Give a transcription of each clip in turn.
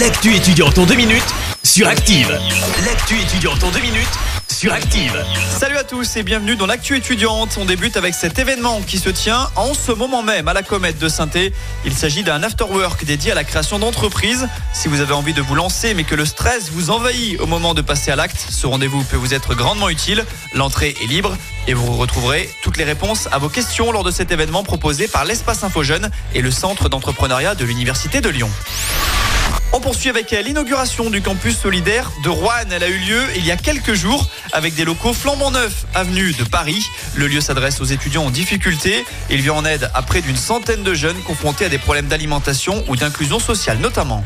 L'actu étudiante en deux minutes sur Active. L'actu étudiante en deux minutes sur Active. Salut à tous et bienvenue dans l'actu étudiante. On débute avec cet événement qui se tient en ce moment même à la Comète de saint Il s'agit d'un afterwork dédié à la création d'entreprises. Si vous avez envie de vous lancer mais que le stress vous envahit au moment de passer à l'acte, ce rendez-vous peut vous être grandement utile. L'entrée est libre et vous retrouverez toutes les réponses à vos questions lors de cet événement proposé par l'Espace Info Jeune et le Centre d'entrepreneuriat de l'Université de Lyon. On poursuit avec l'inauguration du campus solidaire de Rouen. Elle a eu lieu il y a quelques jours avec des locaux flambant neufs, avenue de Paris. Le lieu s'adresse aux étudiants en difficulté. Il vient en aide à près d'une centaine de jeunes confrontés à des problèmes d'alimentation ou d'inclusion sociale notamment.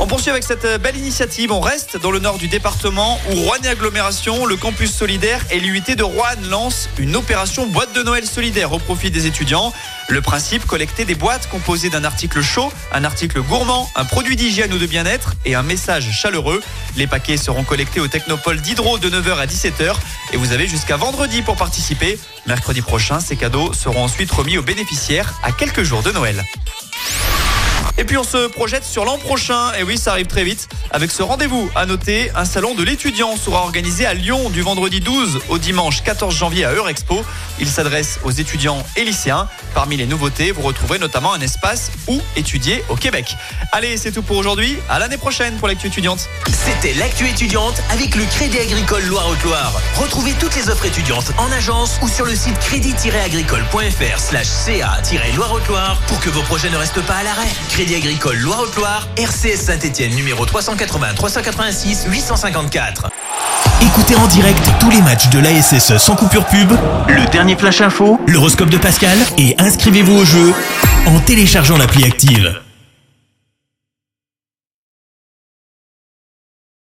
On poursuit avec cette belle initiative. On reste dans le nord du département où Rouen agglomération, le campus solidaire et l'UIT de Rouen lance une opération boîte de Noël solidaire au profit des étudiants. Le principe, collecter des boîtes composées d'un article chaud, un article gourmand, un produit d'hygiène ou de bien-être et un message chaleureux. Les paquets seront collectés au Technopole d'Hydro de 9h à 17h et vous avez jusqu'à vendredi pour participer. Mercredi prochain, ces cadeaux seront ensuite remis aux bénéficiaires à quelques jours de Noël. On se projette sur l'an prochain. Et oui, ça arrive très vite. Avec ce rendez-vous à noter, un salon de l'étudiant sera organisé à Lyon du vendredi 12 au dimanche 14 janvier à Eurexpo. Il s'adresse aux étudiants et lycéens. Parmi les nouveautés, vous retrouverez notamment un espace où étudier au Québec. Allez, c'est tout pour aujourd'hui. À l'année prochaine pour l'actu étudiante. C'était l'actu étudiante avec le Crédit Agricole Loire-Haute-Loire. Retrouvez toutes les offres étudiantes en agence ou sur le site crédit-agricole.fr slash ca-loire-haute-loire pour que vos projets ne restent pas à l'arrêt. Crédit Agricole Loire-Haute-Loire, RCS Saint-Etienne numéro 380 386 854. Écoutez en direct tous les matchs de l'ASSE sans coupure pub, le dernier flash info, l'horoscope de Pascal et inscrivez-vous au jeu en téléchargeant l'appli active.